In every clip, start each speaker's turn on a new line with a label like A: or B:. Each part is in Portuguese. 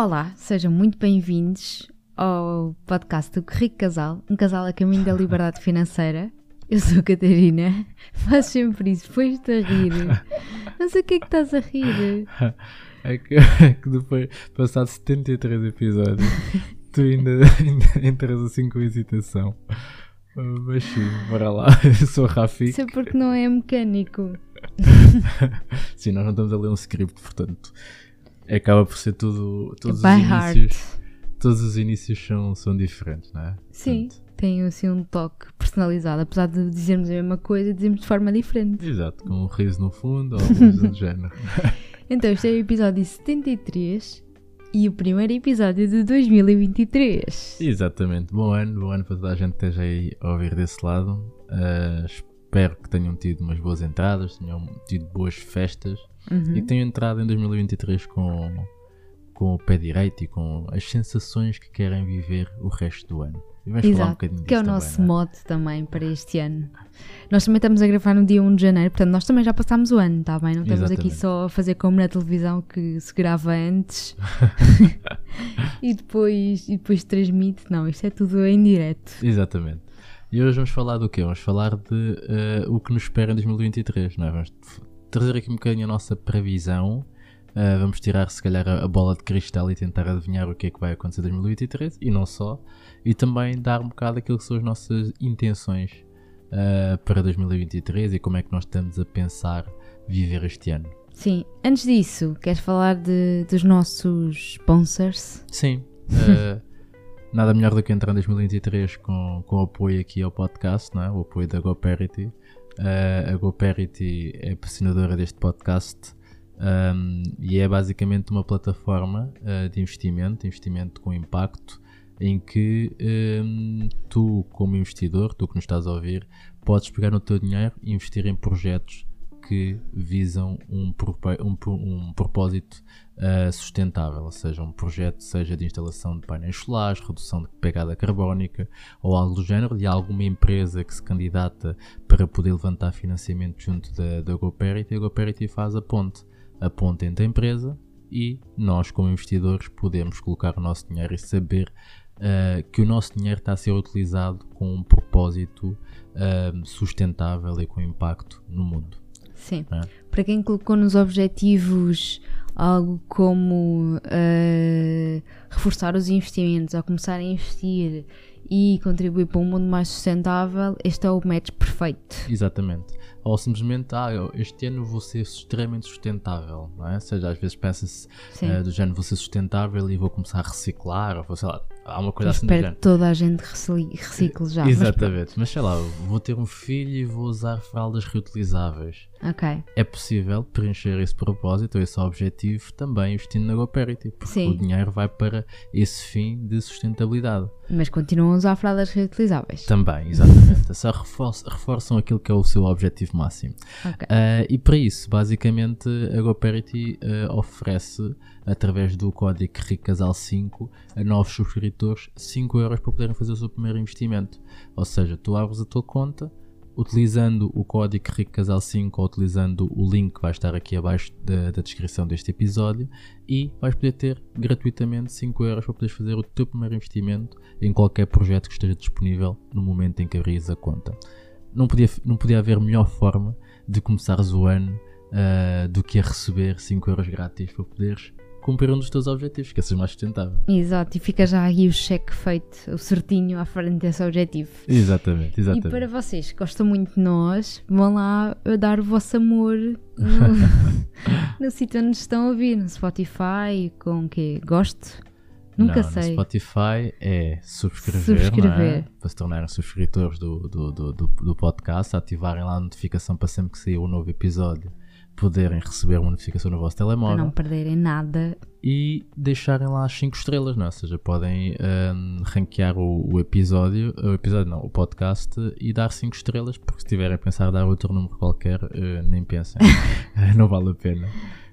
A: Olá, sejam muito bem-vindos ao podcast do Rico Casal, um casal a caminho da liberdade financeira. Eu sou a Catarina, faço sempre isso, depois-te a rir. Mas o que é que estás a rir?
B: É que, é que depois, passado 73 episódios, tu ainda, ainda entras assim com hesitação. Mas sim, bora lá. Eu sou o Rafik.
A: Isso é porque não é mecânico.
B: Sim, nós não estamos a ler um script, portanto, acaba por ser tudo. Todos
A: By
B: os
A: heart.
B: inícios. Todos os inícios são, são diferentes, não é?
A: Sim,
B: Portanto,
A: tem assim um toque personalizado. Apesar de dizermos a mesma coisa, dizemos de forma diferente.
B: exato, com um riso no fundo ou coisa do género.
A: Então, este é o episódio 73 e o primeiro episódio de 2023.
B: Exatamente. Bom ano, bom ano para toda a gente que esteja aí a ouvir desse lado. Uh, espero que tenham tido umas boas entradas, tenham tido boas festas
A: Uhum.
B: e tenham entrado em 2023 com, com o pé direito e com as sensações que querem viver o resto do ano. E vamos falar um
A: Exato,
B: bocadinho
A: que é o nosso
B: também,
A: mote também para este ano. Nós também estamos a gravar no dia 1 de janeiro, portanto, nós também já passámos o ano, está bem? Não estamos aqui
B: Exatamente.
A: só a fazer como na televisão que se grava antes e, depois, e depois transmite. Não, isto é tudo em direto.
B: Exatamente. E hoje vamos falar do quê? Vamos falar de eh, o que nos espera em 2023, não é? Vamos trazer aqui um bocadinho a nossa previsão. Eh, vamos tirar, se calhar, a, a bola de cristal e tentar adivinhar o que é que vai acontecer em 2023 e não só. E também dar um bocado aquilo que são as nossas intenções eh, para 2023 e como é que nós estamos a pensar viver este ano.
A: Sim, antes disso, queres falar de, dos nossos sponsors?
B: Sim. eh, nada melhor do que entrar em 2023 com, com apoio aqui ao podcast, não é? o apoio da GoParity. Eh, a GoParity é patrocinadora deste podcast um, e é basicamente uma plataforma eh, de investimento, investimento com impacto, em que um, tu, como investidor, tu que nos estás a ouvir, podes pegar no teu dinheiro e investir em projetos que visam um, um, um propósito uh, sustentável, ou seja, um projeto seja de instalação de painéis solares, redução de pegada carbónica ou algo do género, de alguma empresa que se candidata para poder levantar financiamento junto da, da GoParity, a GoParity faz a ponte, a ponte entre a empresa e nós como investidores podemos colocar o nosso dinheiro e saber uh, que o nosso dinheiro está a ser utilizado com um propósito uh, sustentável e com impacto no mundo.
A: Sim.
B: É.
A: Para quem colocou nos objetivos algo como eh, reforçar os investimentos ou começar a investir e contribuir para um mundo mais sustentável, este é o match perfeito.
B: Exatamente. Ou simplesmente, ah, eu este ano vou ser extremamente sustentável, não é? Ou seja, às vezes pensa-se eh, do género, vou ser sustentável e vou começar a reciclar, ou vou, sei lá, há uma
A: Eu
B: coisa assim do
A: espero
B: género.
A: que toda a gente recicle, já. mas
B: Exatamente, mas sei lá, vou ter um filho e vou usar fraldas reutilizáveis.
A: Pronto. Ok.
B: É possível preencher esse propósito ou esse objetivo também investindo na GoParity, porque
A: Sim.
B: o dinheiro vai para esse fim de sustentabilidade.
A: Mas continuam a usar fraldas reutilizáveis.
B: Também, exatamente. Só reforçam, reforçam aquilo que é o seu objetivo máximo.
A: Ok.
B: Ah, e para isso, basicamente, a GoParity ah, oferece, através do código RICASAL5, a novos subscritores 5 euros para poderem fazer o seu primeiro investimento. Ou seja, tu abres a tua conta, utilizando o código RICASAL5 ou utilizando o link que vai estar aqui abaixo da, da descrição deste episódio e vais poder ter gratuitamente 5 euros para poderes fazer o teu primeiro investimento em qualquer projeto que esteja disponível no momento em que abris a conta. Não podia, não podia haver melhor forma de começares o ano ah, do que a receber 5 euros grátis para poderes cumprir um dos teus objetivos, que é ser mais sustentável.
A: Exato, e fica já aí o cheque feito, o certinho à frente desse objetivo.
B: Exatamente, exatamente.
A: E para vocês que gostam muito de nós, vão lá dar o vosso amor no, no sítio onde estão a ouvir, no Spotify, com o quê? Gosto? Nunca
B: Não,
A: sei.
B: No Spotify é subscrever,
A: Subscrever.
B: Não é? para se tornarem subscritores do, do, do, do, do podcast, ativarem lá a notificação para sempre que sair um novo episódio, poderem receber uma notificação no vosso
A: Para
B: telemóvel
A: não perderem nada.
B: e deixarem lá as 5 estrelas, não é? Ou seja, podem ahm, ranquear o, o episódio, o episódio não, o podcast e dar 5 estrelas, porque se tiverem a pensar em dar outro número qualquer, eh, nem pensem, não vale a pena.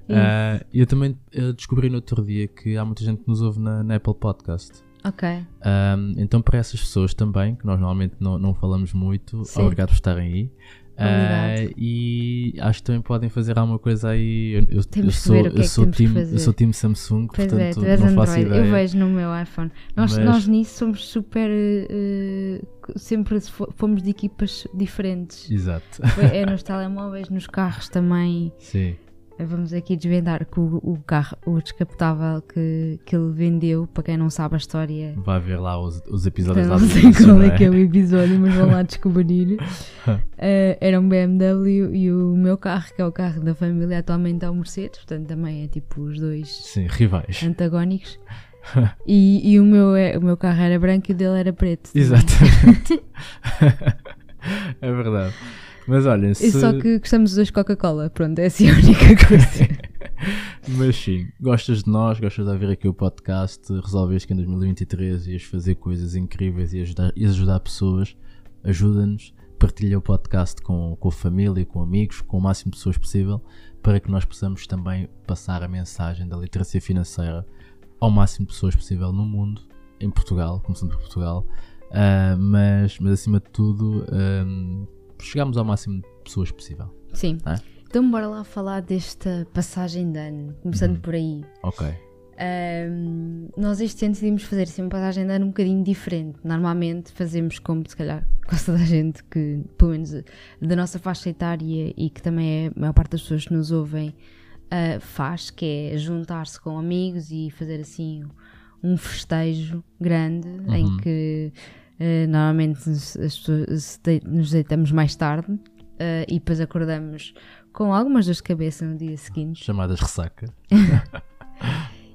B: Ah, eu também eh, descobri no outro dia que há muita gente que nos ouve na, na Apple Podcast.
A: Ok.
B: Um, então, para essas pessoas também, que nós normalmente não, não falamos muito,
A: Sim.
B: obrigado por estarem aí. Ah, e acho que também podem fazer alguma coisa aí. Eu, eu- eu sou,
A: é
B: eu
A: que
B: sou time, eu sou time Samsung,
A: Pois é,
B: portanto
A: és
B: não faço ideia.
A: Eu vejo no meu iPhone. Nós,
B: Mas-
A: nós nisso somos super. eh, sempre fo- fomos de equipas diferentes.
B: Exato.
A: É nos telemóveis, nos carros também.
B: Sim.
A: Vamos aqui desvendar que o, o carro, o descapotável que, que ele vendeu, para quem não sabe a história,
B: Vai ver lá os, os episódios
A: então
B: lá
A: não sei
B: início,
A: qual
B: não
A: é que é o episódio, mas vão lá descobrir. Eh, era um BMW e o meu carro, que é o carro da família, atualmente é o Mercedes, portanto também é tipo os dois
B: Sim, rivais.
A: antagónicos. E, e o, meu, é- o meu carro era branco e o dele era preto.
B: Exatamente. é verdade. Mas olhem,
A: E
B: se...
A: só que gostamos os dois de Coca-Cola, pronto, é a única coisa.
B: Mas sim, gostas de nós, gostas de ouvir aqui o podcast, resolveste que em 2023 ias fazer coisas incríveis e ajudar, ias ajudar pessoas, ajuda-nos, partilha o podcast com, com a família, com amigos, com o máximo de pessoas possível, para que nós possamos também passar a mensagem da literacia financeira ao máximo de pessoas possível no mundo, em Portugal, começando por Portugal, ah, mas, mas acima de tudo, ah, chegamos ao máximo de pessoas possível.
A: Sim.
B: Ah.
A: Então bora lá falar desta passagem de ano, começando
B: Uhum.
A: por aí.
B: Ok,
A: Ahm, nós este ano decidimos fazer assim, uma passagem de ano um bocadinho diferente. Normalmente fazemos como se calhar quase toda a gente que, pelo menos da nossa faixa etária e que também é a maior parte das pessoas que nos ouvem ah, faz, que é juntar-se com amigos e fazer assim um festejo grande em
B: Uhum.
A: que ah, normalmente as pessoas nos deitamos mais tarde ah, e depois acordamos com algumas dores de cabeça no dia seguinte.
B: chamadas ressaca.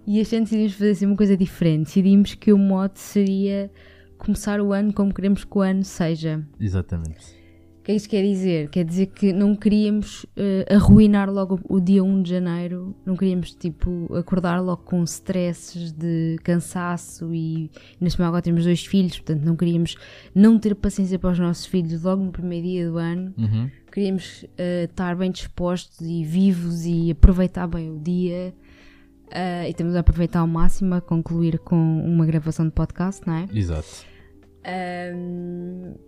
A: E este ano decidimos fazer assim uma coisa diferente. Decidimos que o mote seria começar o ano como queremos que o ano seja.
B: Exatamente.
A: Que é que isto quer dizer? Quer dizer que não queríamos eh, arruinar logo o dia 1 de janeiro, não queríamos tipo acordar logo com stresses de cansaço e neste momento agora temos dois filhos, portanto não queríamos não ter paciência para os nossos filhos logo no primeiro dia do ano.
B: Uhum.
A: Queríamos eh, estar bem dispostos e vivos e aproveitar bem o dia. Ah, e temos a aproveitar ao máximo a concluir com uma gravação de podcast, não é?
B: Exato.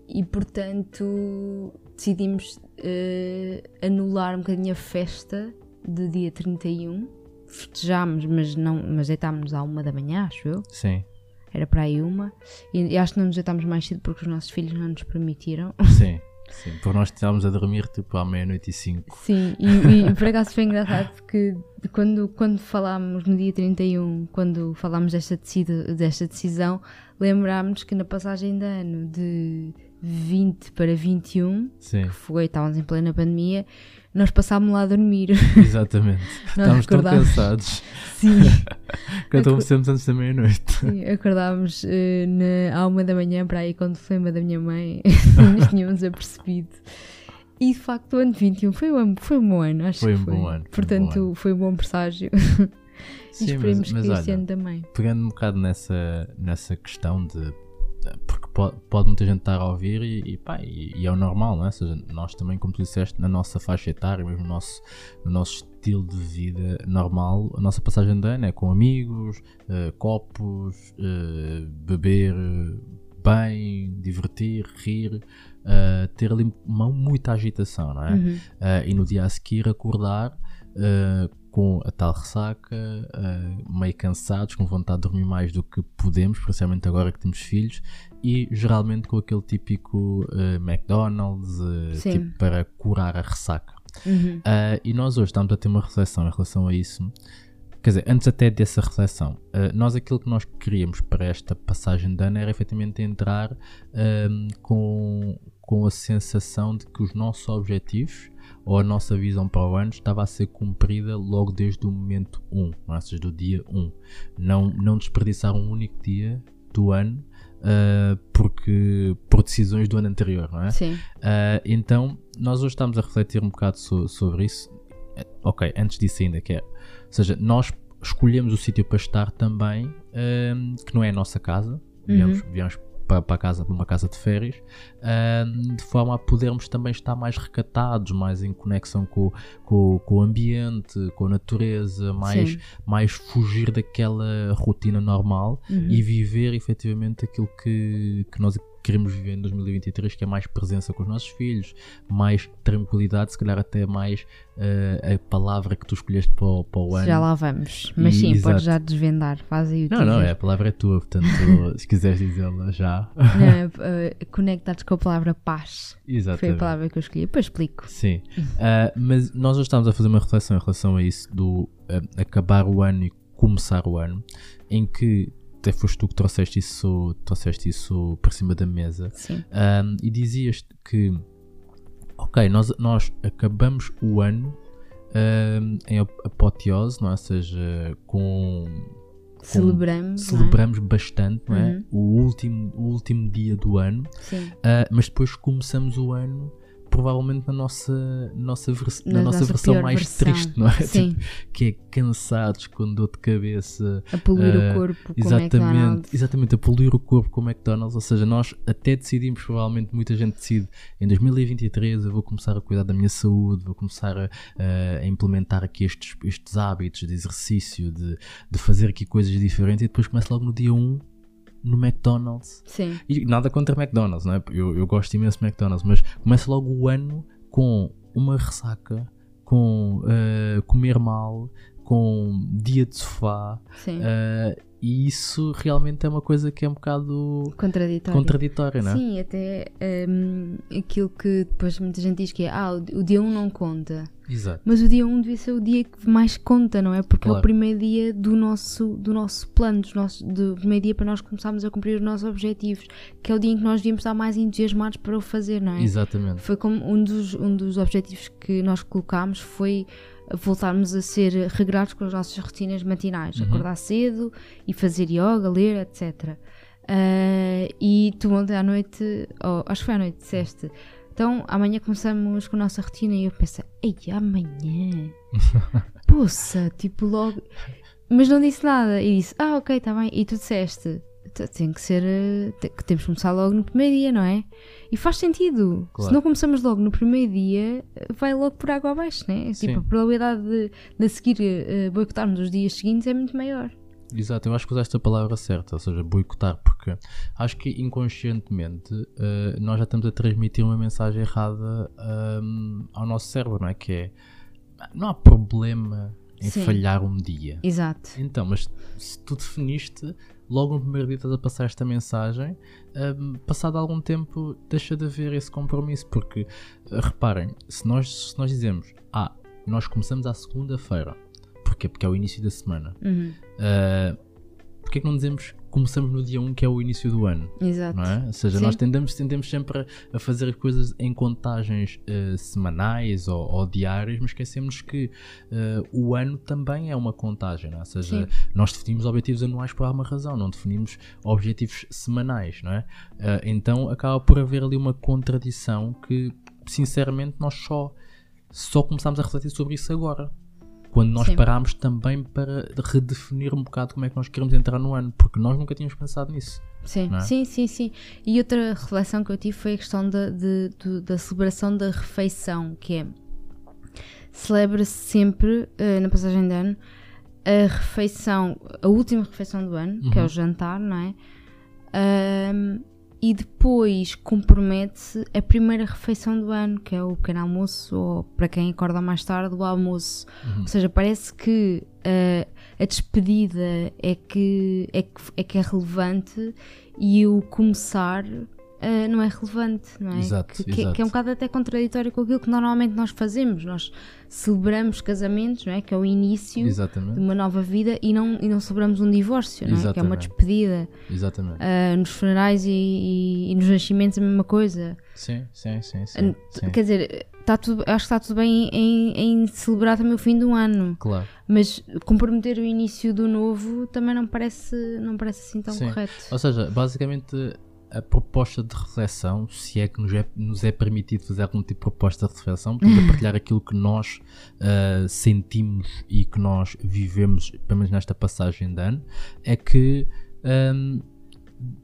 A: E portanto decidimos eh, anular um bocadinho a festa de dia 31. Festejámos, mas, não, mas deitámos-nos à uma da manhã, acho eu.
B: Sim,
A: Era para aí uma. E, e acho que não nos deitámos mais cedo porque os nossos filhos não nos permitiram.
B: sim, sim. Porque nós estávamos a dormir tipo à meia-noite e cinco.
A: Sim, e, e por acaso foi engraçado porque quando, quando falámos no dia 31, quando falámos desta, decida, desta decisão, lembrámos que na passagem de ano de 20 para 21,
B: Sim,
A: que foi, estávamos em plena pandemia, nós passámos lá a dormir.
B: exatamente. Estávamos tão cansados
A: Sim,
B: que adormecemos antes da meia-noite.
A: sim, acordámos eh, na, à uma da manhã para aí quando foi uma da minha mãe, nos tínhamos apercebido. E de facto o ano 21 foi um, foi um bom ano, acho
B: Foi
A: que
B: um
A: foi.
B: bom ano, foi um
A: Portanto,
B: bom
A: foi um bom presságio. e
B: Sim,
A: esperemos
B: mas, mas
A: que este
B: olha,
A: ano também.
B: pegando um bocado nessa, nessa questão de. Pode, pode muita gente estar a ouvir e, e, pá, e, e é o normal, não é? Ou seja, nós também, como tu disseste, na nossa faixa etária, mesmo no nosso, no nosso estilo de vida normal, a nossa passagem de ano é com amigos, eh, copos, eh, beber eh, bem, divertir, rir, eh, ter ali uma, muita agitação, não é?
A: Uhum.
B: Uh, e no dia a seguir acordar uh, com a tal ressaca, uh, meio cansados, com vontade de dormir mais do que podemos, principalmente agora que temos filhos, e geralmente com aquele típico uh, McDonald's uh, tipo, para curar a ressaca.
A: Uhum.
B: Uh, e nós hoje estamos a ter uma reflexão em relação a isso. Quer dizer, antes até dessa reflexão, uh, nós aquilo que nós queríamos para esta passagem de ano era efetivamente entrar um, com, com a sensação de que os nossos objetivos ou a nossa visão para o ano estava a ser cumprida logo desde o momento 1, não é? ou seja, do dia 1. Não, não desperdiçar um único dia do ano uh, porque, por decisões do ano anterior, não é?
A: Sim.
B: Uh, então, nós hoje estamos a refletir um bocado so- sobre isso. Eh, Ok, antes disso ainda, que é, ou seja, nós escolhemos o sítio para estar também, um, que não é a nossa casa, viemos, viemos para, para, casa, para uma casa de férias, um, de forma a podermos também estar mais recatados, mais em conexão com, com, com o ambiente, com a natureza, mais,
A: Sim.
B: mais fugir daquela rotina normal
A: Uhum.
B: e viver efetivamente aquilo que, que nós queremos viver em 2023, que é mais presença com os nossos filhos, mais tranquilidade, se calhar até mais uh, a palavra que tu escolheste para o, para o ano.
A: Já lá vamos. Mas
B: E-
A: sim,
B: exato.
A: podes já desvendar. Faz aí o
B: Não, não, é, a palavra é tua, portanto, se quiseres dizê-la já.
A: Não, uh, conectados com a palavra paz. Foi a
B: Exatamente.
A: palavra que eu escolhi. Depois explico.
B: Sim, Ah, mas nós já estamos a fazer uma reflexão em relação a isso, do acabar o ano e começar o ano, em que até foste tu que trouxeste isso, trouxeste isso por cima da mesa,
A: Sim.
B: Ah, e dizias que, ok, nós, nós acabamos o ano ah, em ap- apoteose, não é? Ou seja, com
A: Celebramos. não é?
B: celebramos bastante, não é?
A: Uhum.
B: O, último, o último dia do ano,
A: Sim.
B: Uh, mas depois começamos o ano provavelmente na nossa, nossa vers- na
A: Na
B: nossa,
A: nossa
B: versão mais
A: versão.
B: triste, não é?
A: Sim.
B: Tipo, que é cansados, com dor de cabeça.
A: A poluir
B: Ah,
A: o corpo com
B: Exatamente,
A: McDonald's.
B: exatamente, a poluir o corpo com o McDonald's. Ou seja, nós até decidimos, provavelmente muita gente decide, em 2023 eu vou começar a cuidar da minha saúde, vou começar a, a implementar aqui estes, estes hábitos de exercício, de, de fazer aqui coisas diferentes e depois começa logo no dia 1 no McDonald's.
A: Sim.
B: E nada contra McDonald's, não é? Eu, eu gosto imenso de McDonald's, mas começa logo o ano com uma ressaca, com eh, comer mal, com dia de sofá,
A: Sim.
B: eh, e isso realmente é uma coisa que é um bocado contraditória, não é?
A: Sim, até hum, aquilo que depois muita gente diz que é ah, o dia 1 não conta.
B: Exato.
A: Mas o dia 1 devia ser o dia que mais conta, não é? Porque é
B: Claro.
A: o primeiro dia do nosso, do nosso plano, dos nossos, do primeiro dia para nós começarmos a cumprir os nossos objetivos, que é o dia em que nós devíamos estar mais entusiasmados para o fazer, não é?
B: Exatamente.
A: Foi como um dos, um dos objetivos que nós colocámos foi voltarmos a ser regrados com as nossas rotinas matinais,
B: Uhum.
A: acordar cedo e fazer yoga, ler, etc. Ah, e tu ontem à noite, ou acho que foi à noite, disseste, então amanhã começamos com a nossa rotina e eu pensei, ei, amanhã? Poça, tipo logo. Mas não disse nada e disse, ah, ok, está bem. E tu disseste, "T- tem que ser, eh, que temos que começar logo no primeiro dia, não é? E faz sentido.
B: Claro.
A: Se não começamos logo no primeiro dia, eh, vai logo por água abaixo, né?
B: Sim.
A: Tipo, a probabilidade de, de seguir eh, boicotarmos os dias seguintes é muito maior.
B: Exato, eu acho que usaste a palavra certa, ou seja, boicotar, porque acho que inconscientemente eh, nós já estamos a transmitir uma mensagem errada ahm, ao nosso cérebro, não é? Que é não há problema em
A: Sim.
B: falhar um dia.
A: Exato.
B: Então, mas se tu definiste, logo no primeiro dia estás a passar esta mensagem, ahm, passado algum tempo deixa de haver esse compromisso, porque reparem, se nós, se nós dizemos, ah, nós começamos à segunda-feira, porquê? Porque é o início da semana.
A: Uhum.
B: Uh, Porquê que não dizemos começamos no dia 1, que é o início do ano?
A: Exato.
B: Não é? Ou seja,
A: Sim.
B: nós tendemos, tendemos sempre a, fazer as coisas em contagens uh, semanais ou, ou diárias, mas esquecemos que uh, o ano também é uma contagem. Não é? Ou seja,
A: Sim.
B: nós definimos objetivos anuais por alguma razão, não definimos objetivos semanais. Não é? Uh, então acaba por haver ali uma contradição que, sinceramente, nós só, só começamos a refletir sobre isso agora quando nós
A: Sim.
B: parámos também para redefinir um bocado como é que nós queremos entrar no ano, porque nós nunca tínhamos pensado nisso.
A: Sim,
B: é?
A: sim, sim, sim. E outra reflexão que eu tive foi a questão da, de- do- da celebração da refeição, que é celebra-se sempre eh, na passagem de ano a refeição, a última refeição do ano, que é
B: Uhum.
A: o jantar, não é? E depois compromete-se a primeira refeição do ano, que é o pequeno almoço, ou para quem acorda mais tarde, o almoço. Ou seja, parece que ah, a despedida é que, é, que, é que é relevante e o começar ah, não é relevante, não é?
B: Exato,
A: que,
B: exato.
A: que é um bocado até contraditório com aquilo que normalmente nós fazemos. Nós celebramos casamentos, não é? Que é o início de
B: Exatamente.
A: uma nova vida e não, e não celebramos um divórcio, não é? Que é uma
B: Exatamente.
A: despedida.
B: Exatamente.
A: Ah, nos funerais e, e- e nos nascimentos a mesma coisa.
B: Sim, sim, sim. sim, sim.
A: Quer dizer, tá tudo, acho que está tudo bem em, em celebrar também o fim do ano.
B: Claro.
A: Mas comprometer o início do novo também não parece, não parece assim tão
B: Sim.
A: correto.
B: Ou seja, basicamente a proposta de reflexão, se é que nos é, nos é permitido fazer algum tipo de proposta de reflexão, podemos partilhar aquilo que nós ah, sentimos e que nós vivemos, pelo menos nesta passagem de ano, é que ahm,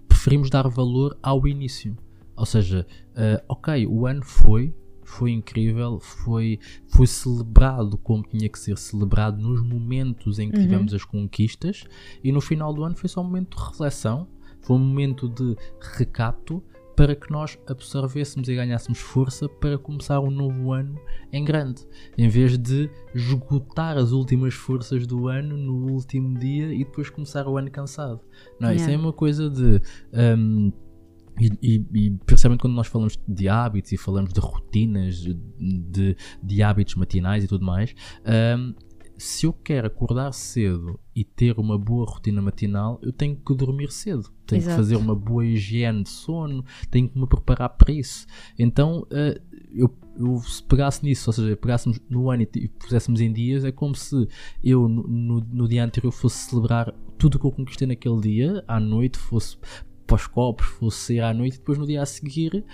B: preferimos dar valor ao início. Ou seja, ah, ok, o ano foi, foi incrível, foi, foi celebrado como tinha que ser celebrado nos momentos em que
A: Uhum.
B: tivemos as conquistas e no final do ano foi só um momento de reflexão, foi um momento de recato para que nós absorvêssemos e ganhássemos força para começar um novo ano em grande, em vez de esgotar as últimas forças do ano no último dia e depois começar o ano cansado. Não, é? isso é
A: Yeah.
B: uma coisa de. hum, e, e, e principalmente quando nós falamos de hábitos e falamos de rotinas, de, de hábitos matinais e tudo mais, hum, se eu quero acordar cedo e ter uma boa rotina matinal, eu tenho que dormir cedo. Tenho
A: Exato.
B: que fazer uma boa higiene de sono, tenho que me preparar para isso. Então, eh, eu, eu se pegasse nisso, ou seja, pegássemos no ano e e puséssemos em dias, é como se eu no, no, no dia anterior fosse celebrar tudo o que eu conquistei naquele dia, à noite fosse para os copos, fosse sair à noite e depois no dia a seguir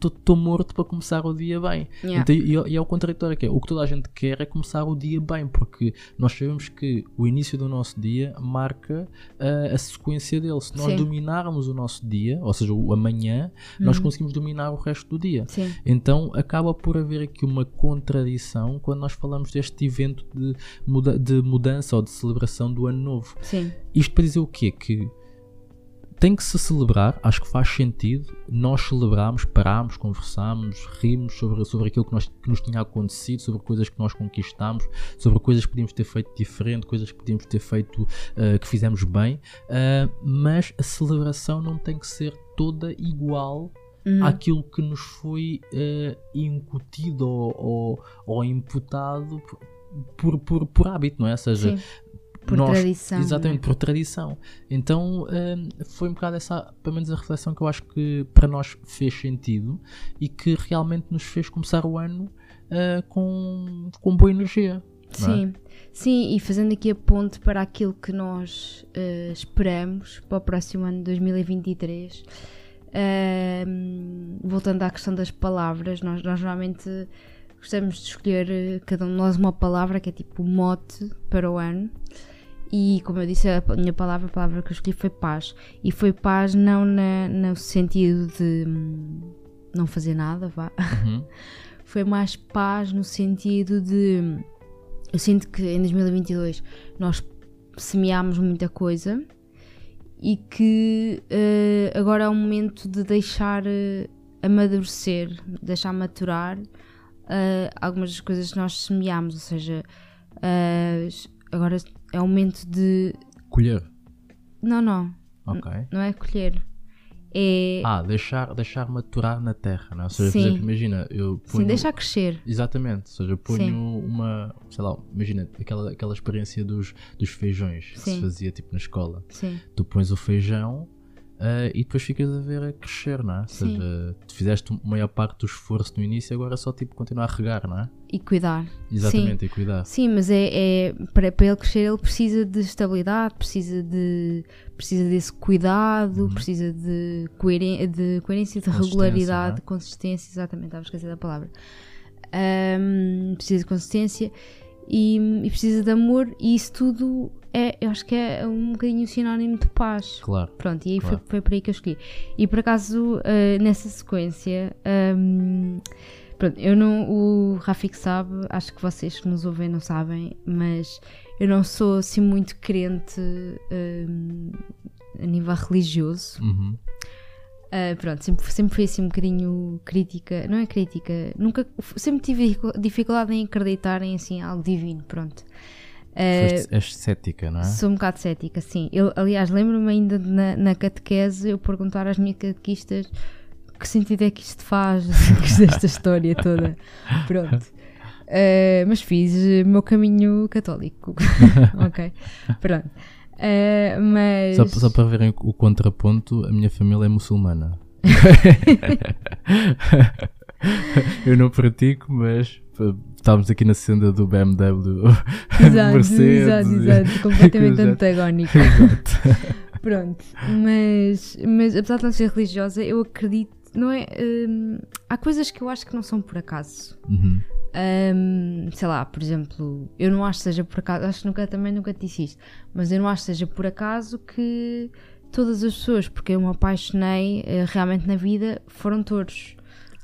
B: estou morto para começar o dia bem.
A: Yeah.
B: Então, e, e é o contraditório que é, o que toda a gente quer é começar o dia bem, porque nós sabemos que o início do nosso dia marca ah, a sequência dele. Se nós
A: Sim.
B: dominarmos o nosso dia, ou seja, o amanhã, nós conseguimos dominar o resto do dia.
A: Sim.
B: Então acaba por haver aqui uma contradição quando nós falamos deste evento de, muda- de mudança ou de celebração do ano novo.
A: Sim.
B: Isto para dizer o quê? Que tem que se celebrar, acho que faz sentido nós celebrarmos, pararmos, conversarmos, rirmos sobre, sobre aquilo que, nós, que nos tinha acontecido, sobre coisas que nós conquistamos, sobre coisas que podíamos ter feito diferente, coisas que podíamos ter feito ah, que fizemos bem, ah, mas a celebração não tem que ser toda igual
A: Uhum.
B: àquilo que nos foi eh, incutido ou, ou, ou imputado por, por, por hábito, não é? Ou seja.
A: Por
B: nós-
A: tradição.
B: Exatamente, por tradição. Então hum, foi um bocado essa, pelo menos a reflexão que eu acho que para nós fez sentido e que realmente nos fez começar o ano ah, com, com boa energia. é?
A: Sim, sim, e fazendo aqui a ponte para aquilo que nós eh, esperamos para o próximo ano de 2023, ehm, voltando à questão das palavras, nós, nós normalmente gostamos de escolher cada um de nós uma palavra que é tipo mote para o ano. E como eu disse, a minha palavra, a palavra que eu escolhi foi paz. E foi paz não na, no sentido de hum, não fazer nada, vá.
B: Uhum.
A: foi mais paz no sentido de eu sinto que em 2022 nós semeámos muita coisa e que eh, agora é o momento de deixar eh, amadurecer, deixar maturar eh, algumas das coisas que nós semeámos, ou seja, agora é o momento de.
B: Colher.
A: Não, não,
B: Ok.
A: não é colher. É.
B: Ah, deixar, deixar maturar na terra, não é? Ou seja, por
A: Sim.
B: exemplo, imagina, eu ponho...
A: sim, deixar crescer.
B: Exatamente, ou seja, eu ponho
A: Sim.
B: uma, sei lá, imagina aquela, aquela experiência dos, dos feijões que se fazia tipo na escola.
A: Sim,
B: Tu pões o feijão ah, e depois ficas a ver a crescer, não é? Ou
A: Sim.
B: seja, tu fizeste a maior parte do esforço no início, agora é só tipo continuar a regar, não é?
A: e cuidar.
B: Exatamente, e cuidar.
A: Sim, mas é, é- para, para ele crescer ele precisa de estabilidade, precisa de precisa desse cuidado, precisa de, coeren de coerência, de
B: Consistência,
A: regularidade,
B: é?
A: de consistência, exatamente, estava a esquecer da palavra. Ahm, precisa de consistência e, e precisa de amor e isso tudo é, eu acho que é um bocadinho sinónimo de paz.
B: Claro.
A: Pronto, e aí
B: Claro.
A: foi, foi por aí que eu escolhi. E por acaso, eh, nessa sequência, hum, pronto, eu não. O Rafik sabe, acho que vocês que nos ouvem não sabem, mas eu não sou assim muito crente hum, a nível religioso.
B: Uhum.
A: Ah, pronto, sempre, sempre fui assim um bocadinho crítica, não é crítica, nunca, sempre tive dificu- dificuldade em acreditar em assim algo divino, pronto. Ah,
B: Foste, cética, não é?
A: Sou um bocado cética, sim. Eu, aliás, lembro-me ainda na, na catequese eu perguntar às minhas catequistas que sentido é que isto faz, esta história toda. Pronto. Eh, mas fiz o meu caminho católico. ok. Pronto. Eh, mas.
B: Só, só para verem o contraponto, a minha família é muçulmana. eu não pratico, mas estávamos aqui na senda do BMW
A: Exato,
B: Mercedes
A: exato, exato. Completamente antagónico.
B: Exato.
A: Pronto, mas, mas apesar de não ser religiosa, eu acredito, não é? hum, há coisas que eu acho que não são por acaso.
B: Uhum.
A: Hum, sei lá, por exemplo, eu não acho que seja por acaso, acho que nunca, também nunca te disse isto, mas eu não acho que seja por acaso que todas as pessoas porque eu me apaixonei eh, realmente na vida foram todos.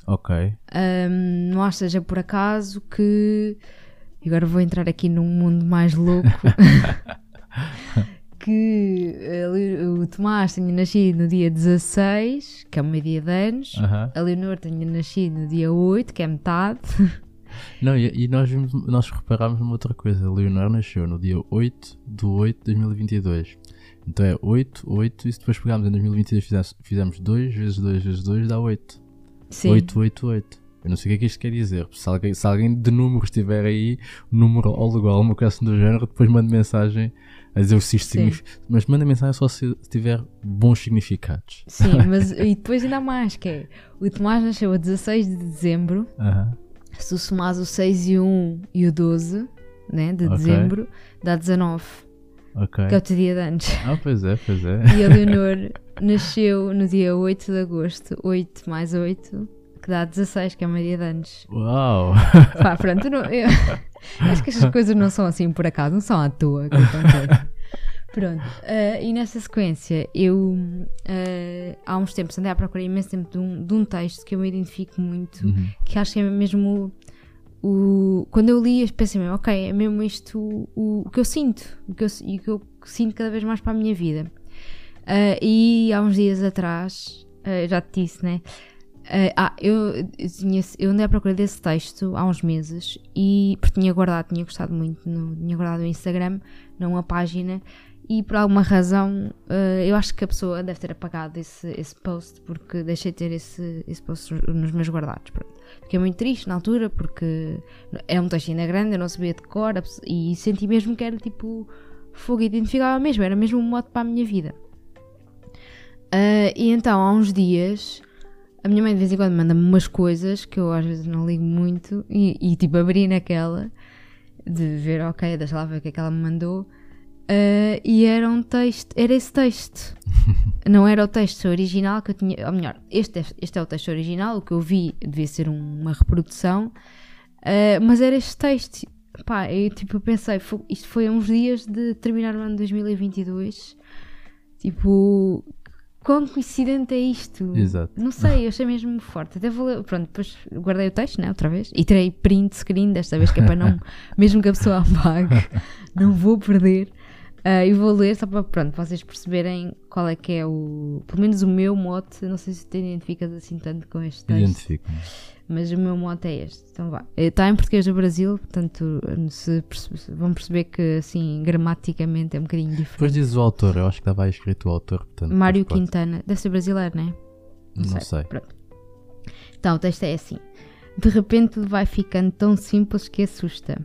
B: Ok.
A: Hum, não acho que seja por acaso que. e Agora vou entrar aqui num mundo mais louco. que o Tomás tinha nascido no dia 16, que é o meio dia de anos.
B: Aham.
A: A Leonor tinha nascido no dia 8, que é metade.
B: Não, e, e nós, vimos, nós reparámos numa outra coisa. Leonor nasceu no dia 8 de 8 de 2022. Então é 8, 8, e se depois pegámos em 2022 fizemos, fizemos 2 vezes 2 vezes 2 dá 8.
A: Sim.
B: 8, 8, 8. Eu não sei o que é que isto quer dizer. Se alguém, se alguém de números estiver aí, um número alguma coisa assim do género, depois manda mensagem a dizer se isto significa. Mas manda mensagem só se tiver bons significados.
A: Sim, mas e depois ainda há mais, que é o Tomás nasceu a 16 de dezembro.
B: Aham.
A: Se tu somares o 6 e o 1 e o 12, né, de
B: Ok.
A: dezembro, dá 19,
B: Ok.
A: que é o teu dia de antes.
B: Ah, pois é, pois é.
A: E a Leonor nasceu no dia 8 de agosto, 8 mais 8, que dá 16, que é meu dia de anos.
B: Uau!
A: Pá, pronto, não, eu, acho que estas coisas não são assim por acaso, não são à toa. que acontecem. Pronto, eh, e nessa sequência, eu eh, há uns tempos andei à procura imenso tempo de um, de um texto que eu me identifico muito,
B: Uhum.
A: que acho que é mesmo o, o- quando eu li, eu pensei mesmo, ok, é mesmo isto o, o que eu sinto, o que eu, e o que eu sinto cada vez mais para a minha vida. Ah, e há uns dias atrás, já te disse, né? Ah, eu, eu andei à procura desse texto há uns meses e porque tinha guardado, tinha gostado muito, no, tinha guardado no Instagram, numa página, e por alguma razão ah, eu acho que a pessoa deve ter apagado esse, esse post porque deixei de ter esse, esse post nos meus guardados. Pronto. Fiquei muito triste na altura porque é um texto ainda grande, eu não sabia de cor e senti mesmo que era tipo fogo, identificava mesmo, era mesmo um modo para a minha vida. Ah, e então, há uns dias, a minha mãe de vez em quando manda-me umas coisas que eu às vezes não ligo muito e, e, tipo abri naquela de ver, ok, deixa lá ver o que é que ela me mandou. Ah, e era um texto, era esse texto. Não era o texto original que eu tinha, ou melhor, este é, este é o texto original, o que eu vi devia ser um- uma reprodução, ah, mas era este texto. Pá, eu tipo pensei, fo- isto foi há uns dias de terminar o ano de 2022. Tipo, quão coincidente é isto?
B: Exato.
A: Não sei, eu achei mesmo forte. Até vou ler, pronto, depois guardei o texto, né, outra vez, e terei print screen desta vez, que é para não, mesmo que a pessoa apague, não vou perder. E vou ler só para, pronto, vocês perceberem qual é que é o, pelo menos o meu mote, não sei se te identificas assim tanto com este texto,
B: Identifico-me.
A: mas o meu mote é este. Então vá. Está em português do Brasil, portanto se perce- vão perceber que assim, gramaticamente é um bocadinho diferente.
B: Depois dizes o autor, eu acho que estava aí escrito o autor, portanto.
A: Mário Quintana, deve ser brasileiro, não é?
B: Não sei.
A: Pronto. Então, o texto é assim. De repente vai ficando tão simples que assusta.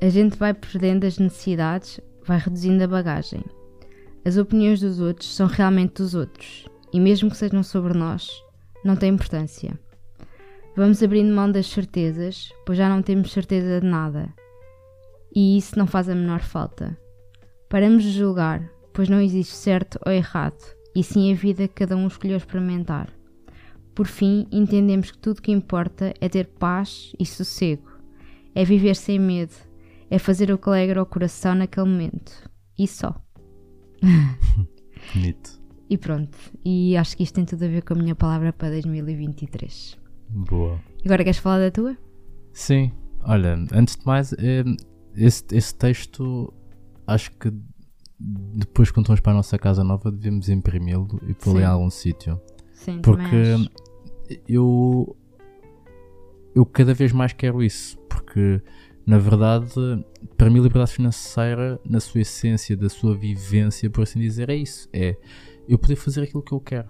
A: A gente vai perdendo as necessidades, vai reduzindo a bagagem. As opiniões dos outros são realmente dos outros, e mesmo que sejam sobre nós, não tem importância. Vamos abrindo mão das certezas, pois já não temos certeza de nada. E isso não faz a menor falta. Paramos de julgar, pois não existe certo ou errado, e sim a vida que cada um escolheu experimentar. Por fim, entendemos que tudo que importa é ter paz e sossego, é viver sem medo, é fazer o que alegra o coração naquele momento. E só.
B: Bonito.
A: E pronto. E acho que isto tem tudo a ver com a minha palavra para 2023.
B: Boa.
A: Agora queres falar da tua?
B: Sim, olha, antes de mais, eh, esse, esse texto acho que depois quando vamos para a nossa casa nova devemos imprimi-lo e pô-lo em algum sítio.
A: Sim,
B: Porque eu eu cada vez mais quero isso, porque na verdade, para mim, a liberdade financeira, na sua essência, da sua vivência, por assim dizer, é isso: é eu poder fazer aquilo que eu quero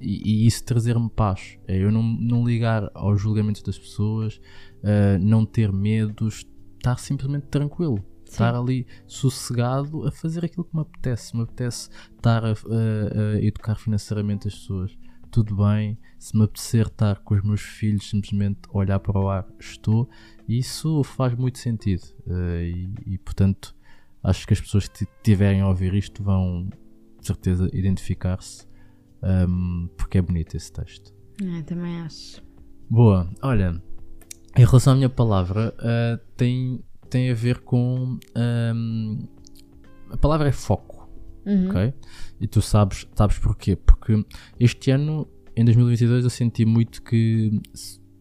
B: e, e isso trazer-me paz. É eu não, não ligar aos julgamentos das pessoas, uh, não ter medos, estar simplesmente tranquilo. Estar ali sossegado a fazer aquilo que me apetece. Me apetece estar a, a- a educar financeiramente as pessoas. Tudo bem. Se me apetecer estar com os meus filhos, simplesmente olhar para o ar, estou. E isso faz muito sentido. Eh, e, e, portanto, acho que as pessoas que tiverem a ouvir isto vão, de certeza, identificar-se. ahm, porque é bonito esse texto.
A: É, também acho.
B: Boa, olha, em relação à minha palavra, ah, tem, tem a ver com. ahm, a palavra é foco,
A: Uhum.
B: ok? E tu sabes, sabes porquê? Porque este ano, em 2022, eu senti muito que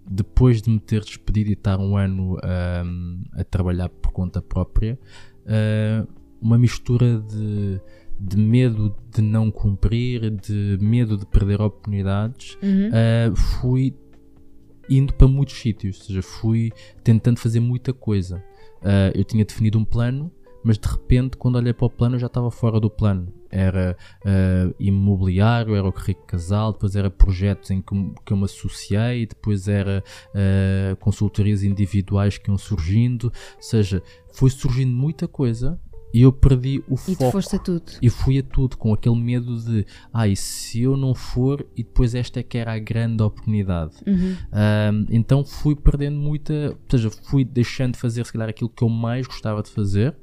B: depois de me ter despedido e estar um ano ahm, a trabalhar por conta própria, ah, uma mistura de, de medo de não cumprir, de medo de perder oportunidades,
A: Uhum.
B: uh, fui indo para muitos sítios, ou seja, fui tentando fazer muita coisa. Uh, eu tinha definido um plano, mas de repente, quando olhei para o plano, eu já estava fora do plano. Era uh, imobiliário, era o Rico Casal, depois era projetos em que, que eu me associei, depois era uh, consultorias individuais que iam surgindo, ou seja, foi surgindo muita coisa e eu perdi o
A: E
B: foco.
A: foste a tudo.
B: E fui a tudo com aquele medo de, ai, se eu não for, e depois esta é que era a grande oportunidade.
A: Uhum.
B: Um, então fui perdendo muita, ou seja, fui deixando de fazer se calhar aquilo que eu mais gostava de fazer,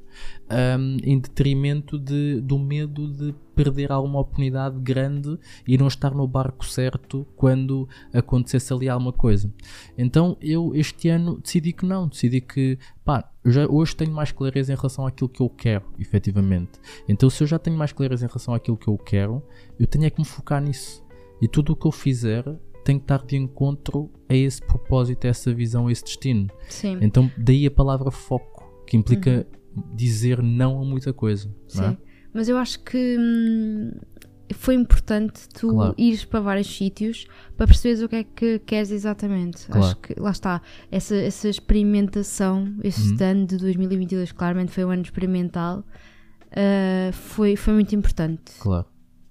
B: um, em detrimento de, do medo de perder alguma oportunidade grande e não estar no barco certo quando acontecesse ali alguma coisa. Então eu este ano decidi que não, decidi que pá, já, hoje tenho mais clareza em relação àquilo que eu quero, efetivamente. Então se eu já tenho mais clareza em relação àquilo que eu quero, eu tenho é que me focar nisso. E tudo o que eu fizer tem que estar de encontro a esse propósito, a essa visão, a esse destino.
A: Sim.
B: Então, daí a palavra foco, que implica dizer não a muita coisa. Não é?
A: Sim. Mas eu acho que hum, foi importante tu
B: Claro.
A: ires para vários sítios para perceberes o que é que queres exatamente.
B: Claro.
A: Acho que lá está, essa, essa experimentação, este
B: Uhum.
A: ano de 2022, claramente foi um ano experimental, ah, foi, foi muito importante.
B: Claro.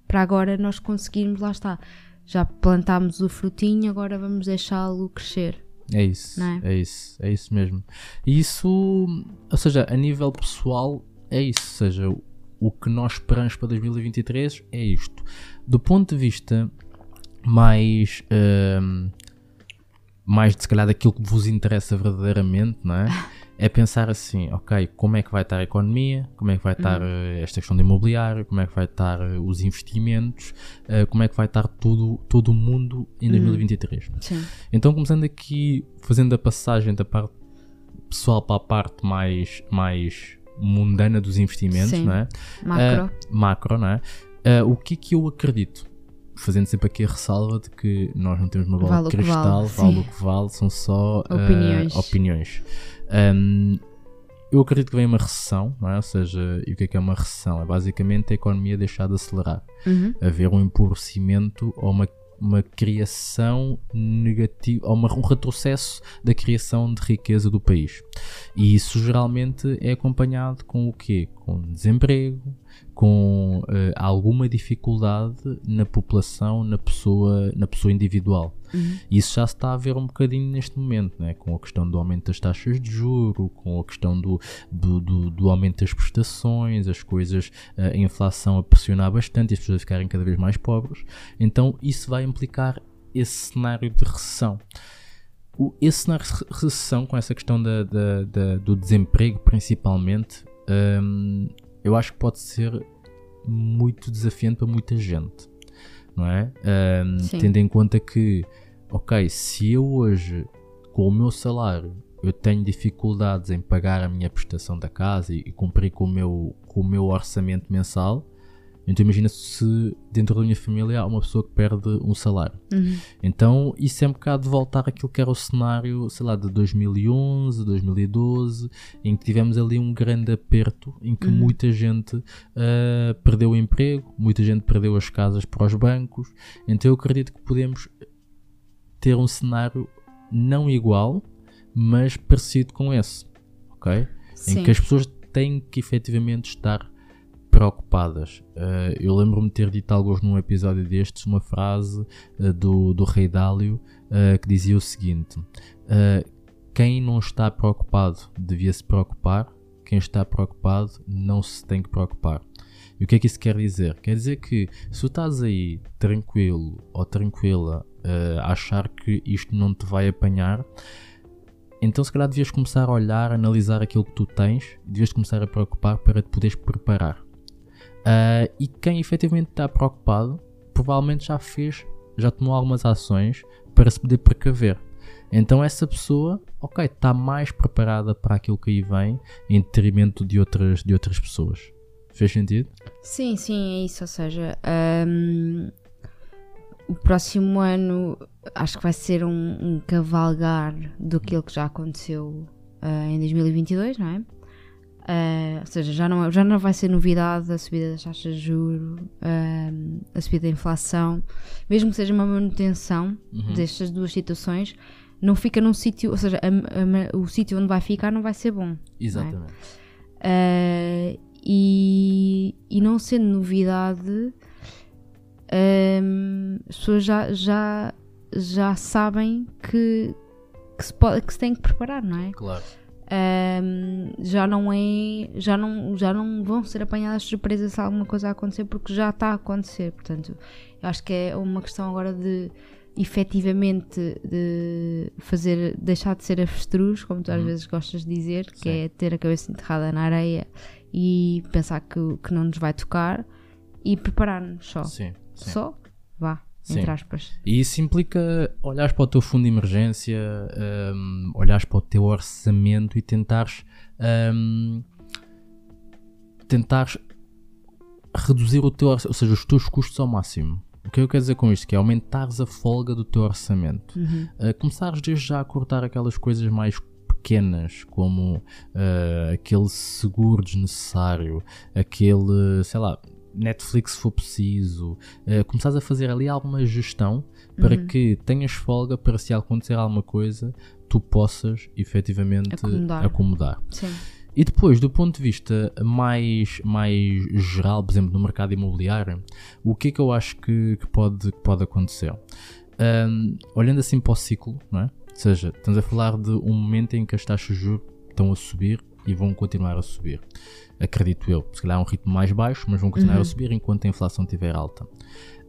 A: Para agora nós conseguirmos, lá está, já plantámos o frutinho, agora vamos deixá-lo crescer.
B: É isso,
A: é?
B: é isso, é isso mesmo. E isso, ou seja, a nível pessoal, é isso. Ou seja, o que nós esperamos para 2023 é isto. Do ponto de vista mais, hum, mais de se calhar daquilo que vos interessa verdadeiramente, não é? É pensar assim, ok, como é que vai estar a economia, como é que vai estar eh, esta questão do imobiliário, como é que vai estar eh, os investimentos, eh, como é que vai estar tudo, todo o mundo em 2023.
A: Sim.
B: Então, começando aqui, fazendo a passagem da parte pessoal para a parte mais, mais mundana dos investimentos,
A: Sim.
B: não é?
A: Macro.
B: Ah, macro, não é? Ah, o que é que eu acredito? Fazendo sempre aqui a ressalva de que nós não temos uma bola
A: Vale
B: de cristal,
A: vale,
B: vale o que vale, são só
A: Opiniões.
B: opiniões. Ahm, eu acredito que vem uma recessão, não é? Ou seja, e o que é que é uma recessão? É basicamente a economia deixar de acelerar
A: Uhum.
B: haver um empobrecimento ou uma, uma criação negativa, ou uma- um retrocesso da criação de riqueza do país. E isso geralmente é acompanhado com o quê? Com desemprego, com eh, alguma dificuldade na população, na pessoa, na pessoa individual.
A: Uhum.
B: Isso já se está a ver um bocadinho neste momento, né? com a questão do aumento das taxas de juro, com a questão do, do, do, do aumento das prestações, as coisas, eh, a inflação a pressionar bastante e as pessoas a ficarem cada vez mais pobres. Então isso vai implicar esse cenário de recessão. O, esse cenário de re- recessão, com essa questão da, da- da- do desemprego principalmente, hum, eu acho que pode ser muito desafiante para muita gente, não é?
A: Sim.
B: tendo em conta que, ok, se eu hoje, com o meu salário, eu tenho dificuldades em pagar a minha prestação da casa e, e cumprir com o, meu, com o meu orçamento mensal, então imagina se dentro da minha família há uma pessoa que perde um salário.
A: Uhum.
B: Então isso é um bocado de voltar àquilo que era o cenário, sei lá, de 2011, 2012, em que tivemos ali um grande aperto, em que
A: Uhum.
B: muita gente ah, perdeu o emprego, muita gente perdeu as casas para os bancos. Então eu acredito que podemos ter um cenário não igual, mas parecido com esse, ok? Em
A: Sim.
B: que as pessoas têm que efetivamente estar preocupadas. Uh, eu lembro-me de ter dito alguns num episódio destes uma frase uh, do, do Rei Dálio uh, que dizia o seguinte: Quem não está preocupado devia se preocupar, quem está preocupado não se tem que preocupar. E o que é que isso quer dizer? Quer dizer que se tu estás aí tranquilo ou tranquila a achar que isto não te vai apanhar, então se calhar devias começar a olhar, analisar aquilo que tu tens devias começar a preocupar para te poderes preparar. Ah, e quem efetivamente está preocupado, provavelmente já fez, já tomou algumas ações para se poder precaver. Então essa pessoa, ok, está mais preparada para aquilo que aí vem em detrimento de outras, de outras pessoas. Fez sentido?
A: Sim, sim, é isso. Ou seja, hum, o próximo ano acho que vai ser um, um cavalgar do que já aconteceu ah, em 2022, não é? Uh, ou seja, já não, já não vai ser novidade a subida das taxas de juros, uh, a subida da inflação, mesmo que seja uma manutenção
B: Uhum.
A: destas duas situações, não fica num sítio, ou seja, a- a- o sítio onde vai ficar não vai ser bom.
B: Exatamente.
A: Uh, e, e não sendo novidade, um, as pessoas já, já, já sabem que, que, se pode, que se tem que preparar, não é?
B: Claro.
A: Um, já não é já não, já não vão ser apanhadas de surpresa se alguma coisa acontecer porque já está a acontecer portanto eu acho que é uma questão agora de efetivamente de fazer deixar de ser avestruz como tu às
B: Uhum.
A: vezes gostas de dizer que
B: Sim.
A: é ter a cabeça enterrada na areia e pensar que, que não nos vai tocar e preparar-nos só
B: Sim. sim.
A: só vá
B: Sim.
A: entre aspas
B: E isso implica olhares para o teu fundo de emergência, hum, olhares para o teu orçamento e tentares, hum, tentares reduzir o teu ou seja, os teus custos ao máximo. O que eu quero dizer com isto? Que é aumentares a folga do teu orçamento.
A: Uhum.
B: Uh, começares desde já a cortar aquelas coisas mais pequenas, como uh, aquele seguro desnecessário, aquele, sei lá, Netflix se for preciso, uh, começares a fazer ali alguma gestão para
A: Uhum.
B: que tenhas folga para se acontecer alguma coisa, tu possas efetivamente
A: Acomodar.
B: acomodar.
A: sim
B: E depois, do ponto de vista mais, mais geral, por exemplo, no mercado imobiliário, o que é que eu acho que, que pode, que pode acontecer? Ahm, olhando assim para o ciclo, não é? Ou seja, estamos a falar de um momento em que as taxas de juros estão a subir e vão continuar a subir. Acredito eu, se calhar a um ritmo mais baixo, mas vão continuar
A: Uhum.
B: a subir enquanto a inflação estiver alta.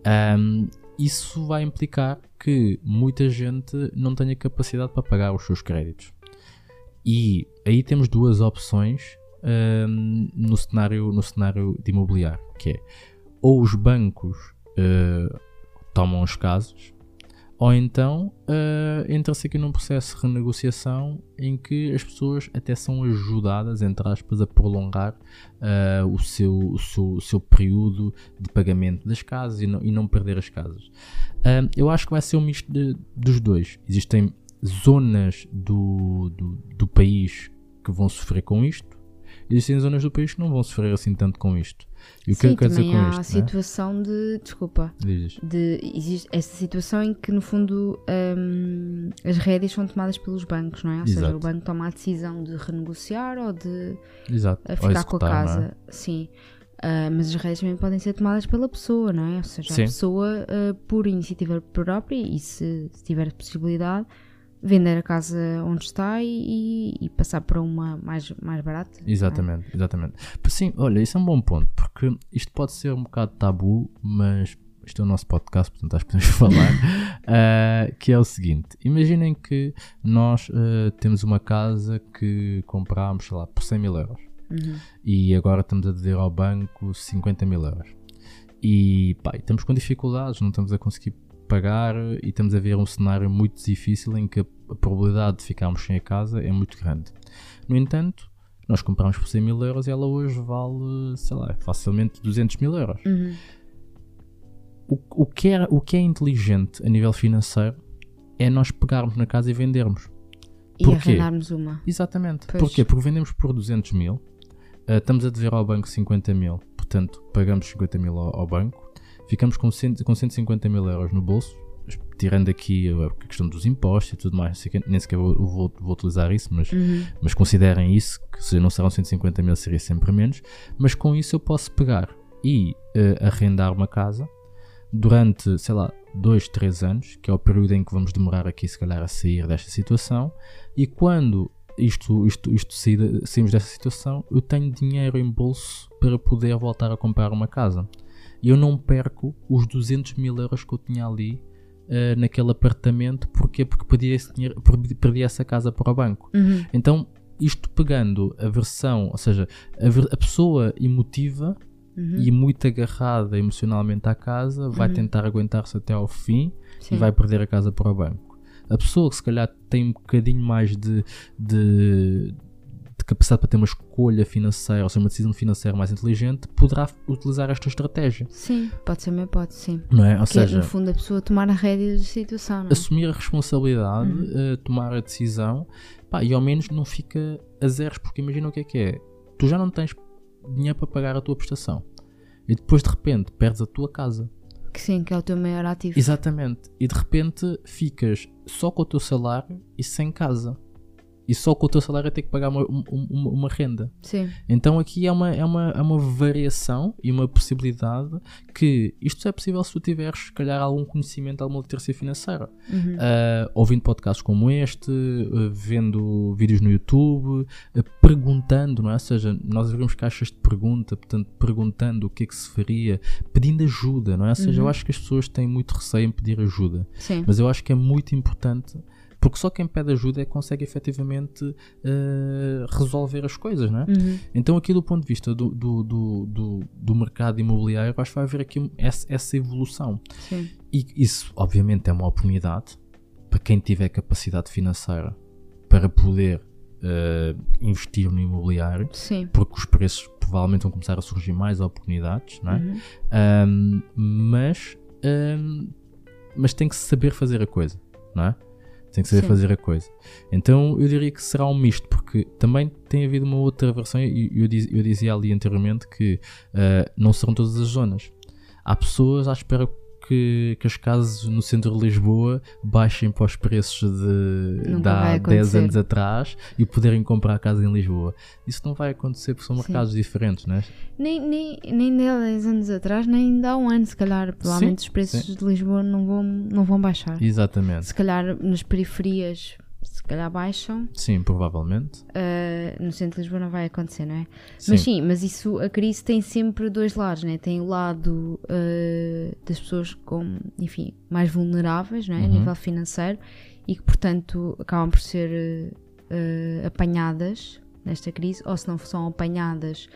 B: Ahm, isso vai implicar que muita gente não tenha capacidade para pagar os seus créditos. E aí temos duas opções hum, no, cenário, no cenário de imobiliário, que é ou os bancos eh, tomam os casos, ou então eh, entra-se aqui num processo de renegociação em que as pessoas até são ajudadas, entre aspas, a prolongar eh, o, seu, o, seu, o seu período de pagamento das casas e não, e não perder as casas. Hum, eu acho que vai ser um misto de- dos dois. Existem zonas do, do, do país que vão sofrer com isto, existem zonas do país que não vão sofrer assim tanto com isto. E o que
A: Sim,
B: eu quero dizer
A: também
B: com
A: há
B: isto?
A: a
B: né?
A: situação de desculpa
B: Dizes.
A: de existe essa situação em que no fundo hum, as rédeas são tomadas pelos bancos, não é? Ou seja,
B: Exato.
A: o banco toma a decisão de renegociar ou de
B: Exato.
A: a
B: Ou
A: ficar com a
B: executar, é?
A: casa, sim. Ah, mas as rédeas também podem ser tomadas pela pessoa, não é? Ou seja,
B: Sim.
A: a pessoa ah, por iniciativa própria e se, se tiver possibilidade vender a casa onde está e, e passar para uma mais, mais barata. não é?
B: Exatamente, exatamente. Sim, olha, isso é um bom ponto, porque isto pode ser um bocado tabu, mas isto é o nosso podcast, portanto acho que podemos falar, ah, que é o seguinte, imaginem que nós ah, temos uma casa que comprámos, sei lá, por 100 mil euros,
A: Uhum.
B: e agora estamos a dever ao banco 50 mil euros. E pá, e estamos com dificuldades, não estamos a conseguir pagar e estamos a ver um cenário muito difícil em que a probabilidade de ficarmos sem a casa é muito grande. No entanto, nós compramos por 100 mil euros e ela hoje vale, sei lá, facilmente 200 mil euros.
A: Uhum.
B: O, o, que é, o que é inteligente a nível financeiro é nós pegarmos na casa e vendermos.
A: E
B: Porquê?
A: arrendarmos uma.
B: Exatamente.
A: Pois.
B: Porquê? Porque vendemos por 200 mil, ah, estamos a dever ao banco 50 mil, portanto pagamos 50 mil ao, ao banco, ficamos com, 100, com 150 mil euros no bolso, tirando aqui a questão dos impostos e tudo mais, nem sequer vou, vou, vou utilizar isso, mas,
A: Uhum.
B: mas considerem isso, que se não serão 150 mil seria sempre menos, mas com isso eu posso pegar e ah, arrendar uma casa durante, sei lá, 2, 3 anos, que é o período em que vamos demorar aqui se calhar a sair desta situação, e quando isto, isto, isto saímos desta situação, eu tenho dinheiro em bolso para poder voltar a comprar uma casa. E eu não perco os 200 mil euros que eu tinha ali eh, naquele apartamento, porquê? Porque perdi, esse dinheiro, perdi, perdi essa casa para o banco.
A: Uhum.
B: Então, isto pegando a versão, ou seja, a, ver- a pessoa emotiva
A: Uhum.
B: e muito agarrada emocionalmente à casa, vai
A: Uhum.
B: tentar aguentar-se até ao fim
A: Sim.
B: e vai perder a casa para o banco. A pessoa que se calhar tem um bocadinho mais de, de, de capacidade para ter uma escolha financeira, ou seja, uma decisão financeira mais inteligente, poderá utilizar esta estratégia.
A: Sim, pode ser uma hipótese, sim.
B: Não é? Ou
A: Que é,
B: seja,
A: no fundo, a pessoa tomar a rédea da situação, é?
B: assumir a responsabilidade,
A: Uhum.
B: eh, tomar a decisão, pá, e ao menos não fica a zeros, porque imagina o que é que é. tu já não tens dinheiro para pagar a tua prestação. E depois de repente perdes a tua casa.
A: Que sim, que é o teu maior ativo.
B: Exatamente. E de repente ficas só com o teu salário e sem casa. E só com o teu salário a ter que pagar uma, uma, uma renda.
A: Sim.
B: Então aqui é uma, é, uma, é uma variação e uma possibilidade que isto é possível se tu tiveres, se calhar, algum conhecimento, alguma literacia financeira.
A: Uhum.
B: Uh, ouvindo podcasts como este, uh, vendo vídeos no YouTube, uh, perguntando, não é? Ou seja, nós abrimos caixas de pergunta, portanto, perguntando o que é que se faria, pedindo ajuda, não é? Ou seja, eu
A: Uhum.
B: acho que as pessoas têm muito receio em pedir ajuda,
A: Sim.
B: mas eu acho que é muito importante. Porque só quem pede ajuda é que consegue efetivamente uh, resolver as coisas, não é?
A: Uhum.
B: Então, aqui do ponto de vista do, do, do, do, do mercado imobiliário, acho que vai haver aqui um- essa, essa evolução.
A: Sim.
B: E isso, obviamente, é uma oportunidade para quem tiver capacidade financeira para poder eh, investir no imobiliário,
A: Sim.
B: porque os preços provavelmente vão começar a surgir mais oportunidades, não é?
A: Uhum.
B: Ahm, mas, ahm, mas tem que saber fazer a coisa, não é? Tem que saber
A: Sim.
B: fazer a coisa. Então eu diria que será um misto, porque também tem havido uma outra versão, e eu, eu dizia ali anteriormente que ah, não serão todas as zonas. Há pessoas à espera que, que as casas no centro de Lisboa baixem para os preços de, de há
A: vai
B: 10
A: acontecer.
B: anos atrás e poderem comprar casa em Lisboa. Isso não vai acontecer porque são
A: Sim.
B: mercados diferentes, não é?
A: Nem, nem, nem de há 10 anos atrás, nem há um ano, se calhar. Provavelmente os preços
B: sim.
A: de Lisboa não vão, não vão baixar.
B: Exatamente.
A: Se calhar nas periferias, se calhar baixam.
B: Sim, provavelmente.
A: Uh, no centro de Lisboa não vai acontecer, não é?
B: Sim.
A: Mas sim, mas isso, a crise tem sempre dois lados, né? Tem o lado uh, das pessoas com, enfim, mais vulneráveis, não é? A
B: Uhum.
A: nível financeiro e que, portanto, acabam por ser uh, apanadas nesta crise, ou se não são apanhadas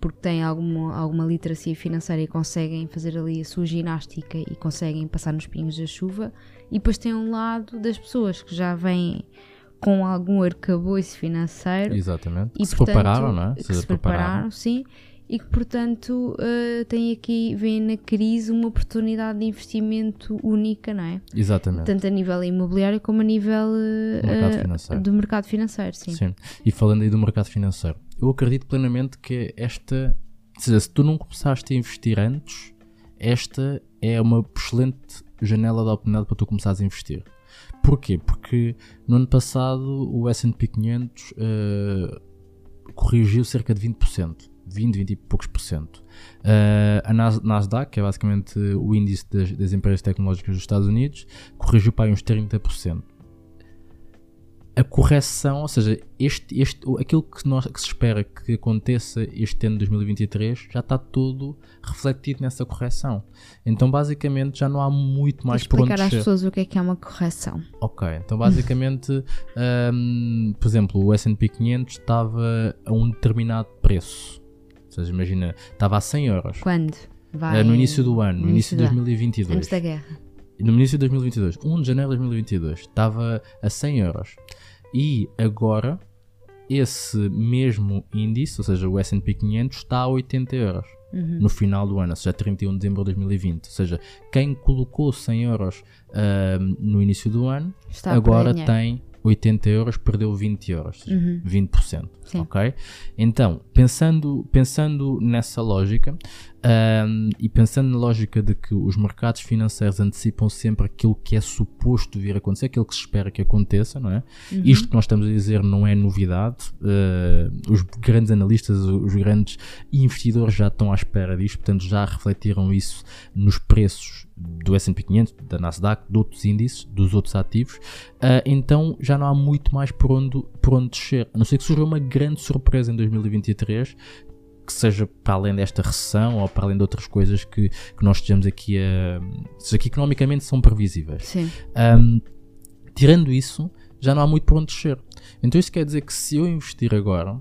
A: porque têm alguma, alguma literacia financeira e conseguem fazer ali a sua ginástica e conseguem passar nos pingos da chuva. E depois tem um lado das pessoas que já vêm com algum arcabouço financeiro
B: Exatamente.
A: e
B: Que se
A: portanto,
B: prepararam, não é?
A: que
B: seja,
A: se prepararam, sim, e que portanto uh, tem aqui, vem na crise uma oportunidade de investimento única, não é?
B: Exatamente.
A: Tanto a nível imobiliário como a nível uh,
B: Do mercado financeiro.
A: do mercado financeiro, sim.
B: Sim. E falando aí do mercado financeiro, eu acredito plenamente que esta. Ou seja, se tu não começaste a investir antes, esta é uma excelente janela de oportunidade para tu começares a investir. Porquê? Porque no ano passado o SP 500 eh, corrigiu cerca de 20%. 20, 20 e poucos por cento. Eh, a Nas- Nasdaq, que é basicamente o índice das, das empresas tecnológicas dos Estados Unidos, corrigiu para uns 30%. A correção, ou seja, este, este, aquilo que, nós, que se espera que aconteça este ano de 2023 já está tudo refletido nessa correção. Então, basicamente, já não há muito mais
A: de
B: por onde
A: explicar às pessoas o que é que é uma correção.
B: Ok, então basicamente, hum, por exemplo, o S&P 500 estava a um determinado preço. Ou seja, imagina, estava a 100 euros.
A: Quando? Vai
B: Eh, no início do ano, no início de
A: do ano,
B: 2022.
A: Antes da guerra.
B: No início de 2022, 1 de janeiro de 2022, estava a 100 euros. E agora, esse mesmo índice, ou seja, o S&P 500, está a 80 euros.
A: Uhum.
B: No final do ano, ou seja, 31 de dezembro de 2020. Ou seja, quem colocou 100 euros ahm, no início do ano,
A: Está
B: agora tem 80 euros, perdeu 20 euros.
A: Uhum.
B: 20%.
A: Sim.
B: Ok? Então, pensando, pensando nessa lógica ahm, e pensando na lógica de que os mercados financeiros antecipam sempre aquilo que é suposto vir a acontecer, aquilo que se espera que aconteça, não é?
A: Uhum.
B: Isto que nós estamos a dizer não é novidade. ah, os grandes analistas, os grandes investidores já estão à espera disto, portanto já refletiram isso nos preços do S&P 500, da Nasdaq, de outros índices, dos outros ativos. Ah, então já não há muito mais por onde, por onde descer. A não ser que surja uma grande surpresa em 2023 que seja para além desta recessão ou para além de outras coisas que, que nós estejamos aqui a. seja que economicamente são previsíveis.
A: Sim.
B: Um, tirando isso, já não há muito por onde descer. Então isso quer dizer que se eu investir agora,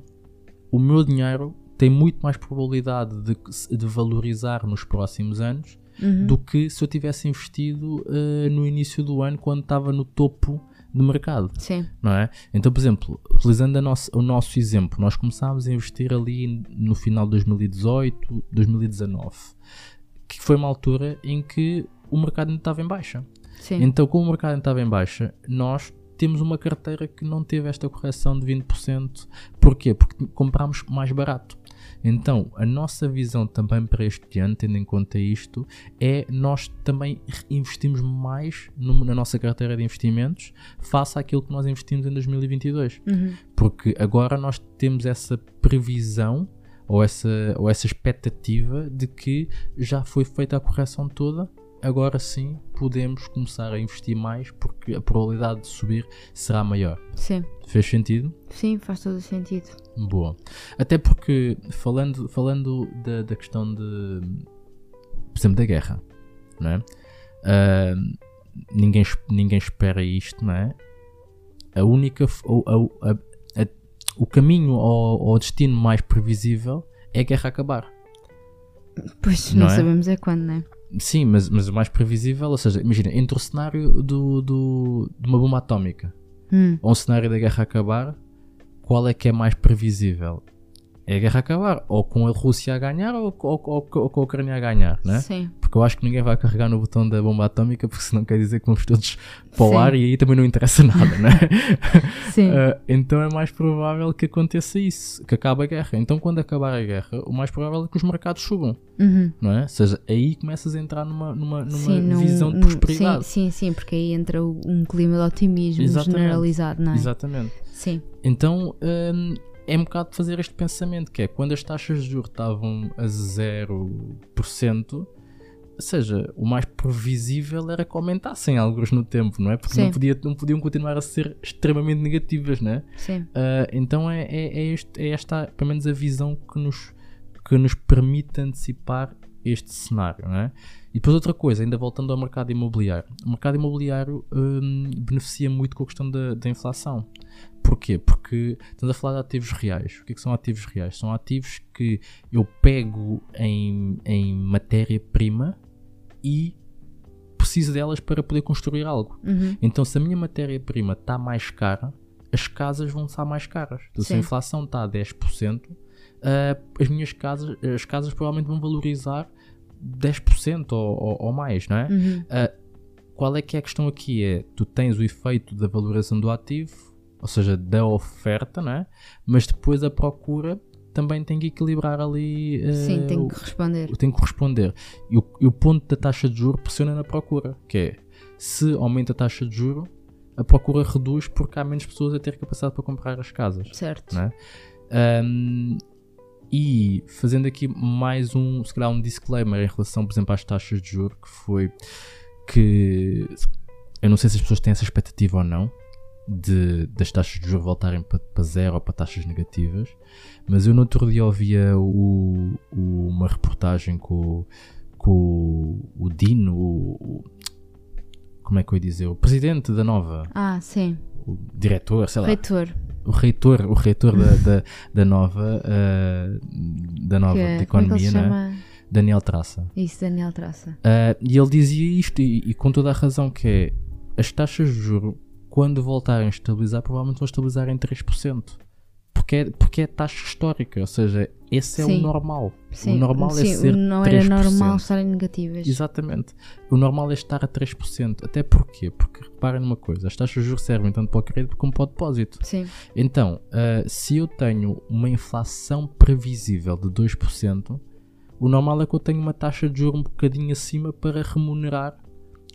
B: o meu dinheiro tem muito mais probabilidade de, de valorizar nos próximos anos
A: Uhum.
B: do que se eu tivesse investido uh, no início do ano quando estava no topo do mercado
A: Sim.
B: não é? Então, por exemplo, utilizando a nossa- o nosso exemplo, nós começámos a investir ali no final de 2018, 2019, que foi uma altura em que o mercado ainda estava em baixa.
A: Sim.
B: Então, como o mercado ainda estava em baixa, nós temos uma carteira que não teve esta correção de 20%. Porquê? Porque comprámos mais barato. Então, a nossa visão também para este ano, tendo em conta isto, é nós também investimos mais no, na nossa carteira de investimentos face àquilo que nós investimos em 2022.
A: Uhum.
B: Porque agora nós temos essa previsão ou essa, ou essa expectativa de que já foi feita a correção toda agora sim podemos começar a investir mais porque a probabilidade de subir será maior.
A: Sim.
B: Fez sentido?
A: Sim, faz todo o sentido.
B: Boa. Até porque, falando, falando da, da questão de, por exemplo, da guerra, não é? Uh, ninguém, ninguém espera isto, não é? A única, a, a, a, o caminho ao, ao destino mais previsível é a guerra acabar.
A: Pois, não, não é? sabemos é quando, não é?
B: Sim, mas, mas o mais previsível, ou seja, imagina, entre o cenário do, do, de uma bomba atómica
A: hum.
B: ou um cenário da guerra acabar, qual é que é mais previsível? É a guerra acabar, ou com a Rússia a ganhar ou, ou, ou, ou com a Ucrânia a ganhar, né?
A: Sim.
B: Porque eu acho que ninguém vai carregar no botão da bomba atómica, porque senão quer dizer que vamos todos para o ar e aí também não interessa nada, né?
A: Sim.
B: Uh, então é mais provável que aconteça isso, que acabe a guerra. Então quando acabar a guerra, o mais provável é que os mercados subam,
A: uhum.
B: não é? Ou seja, aí começas a entrar numa, numa, numa sim, visão num, de prosperidade.
A: Sim, sim, sim, porque aí entra um clima de otimismo Exatamente. generalizado, não é?
B: Exatamente.
A: Sim.
B: Então. Um, é um bocado de fazer este pensamento, que é quando as taxas de juros estavam a 0%, ou seja, o mais previsível era que aumentassem alguns no tempo, não é? Porque não, podia, não podiam continuar a ser extremamente negativas, não é?
A: Sim.
B: Uh, então é, é, é, este, é esta, pelo menos, a visão que nos, que nos permite antecipar este cenário, não é? E depois outra coisa, ainda voltando ao mercado imobiliário. O mercado imobiliário hum, beneficia muito com a questão da, da inflação. Porquê? Porque estamos a falar de ativos reais. O que, é que são ativos reais? São ativos que eu pego em, em matéria-prima e preciso delas para poder construir algo.
A: Uhum.
B: Então, se a minha matéria-prima está mais cara, as casas vão estar mais caras. Então, se a inflação está a 10%, uh, as minhas casas, as casas provavelmente vão valorizar 10% ou, ou, ou, mais, não é?
A: Uhum.
B: Uh, qual é que é a questão aqui? É, tu tens o efeito da valorização do ativo, ou seja, da oferta, né? mas depois a procura também tem que equilibrar ali.
A: Uh, Sim, tem que responder.
B: Tem que corresponder. E o, e o, ponto da taxa de juro pressiona na procura, que é se aumenta a taxa de juro, a procura reduz porque há menos pessoas a ter capacidade para comprar as casas.
A: Certo.
B: Né? Um, e fazendo aqui mais um, se calhar um disclaimer em relação, por exemplo, às taxas de juro, que foi que eu não sei se as pessoas têm essa expectativa ou não, de, das taxas de juros voltarem para, para zero ou para taxas negativas, mas eu no outro dia ouvia o, o, uma reportagem com, com o Dino, o, como é que eu ia dizer? O presidente da Nova.
A: Ah, sim.
B: O diretor, sei lá.
A: Reitor.
B: O reitor, o reitor da, da, da Nova, uh, da Nova
A: que,
B: de Economia, né? Daniel Traça.
A: Isso, Daniel Traça.
B: Uh, e ele dizia isto, e, e, com toda a razão, que é as taxas de juros quando voltarem a estabilizar, provavelmente vão estabilizar em 3%. Porque é, porque é taxa histórica, ou seja, esse é
A: sim.
B: o normal.
A: Sim.
B: O normal
A: sim,
B: é ser
A: não
B: 3%.
A: era normal estarem negativas.
B: Exatamente. O normal é estar a 3%. Até porquê? Porque reparem numa coisa, as taxas de juros servem tanto para o crédito como para o depósito.
A: Sim.
B: Então, uh, se eu tenho uma inflação previsível de 2%, o normal é que eu tenha uma taxa de juros um bocadinho acima para remunerar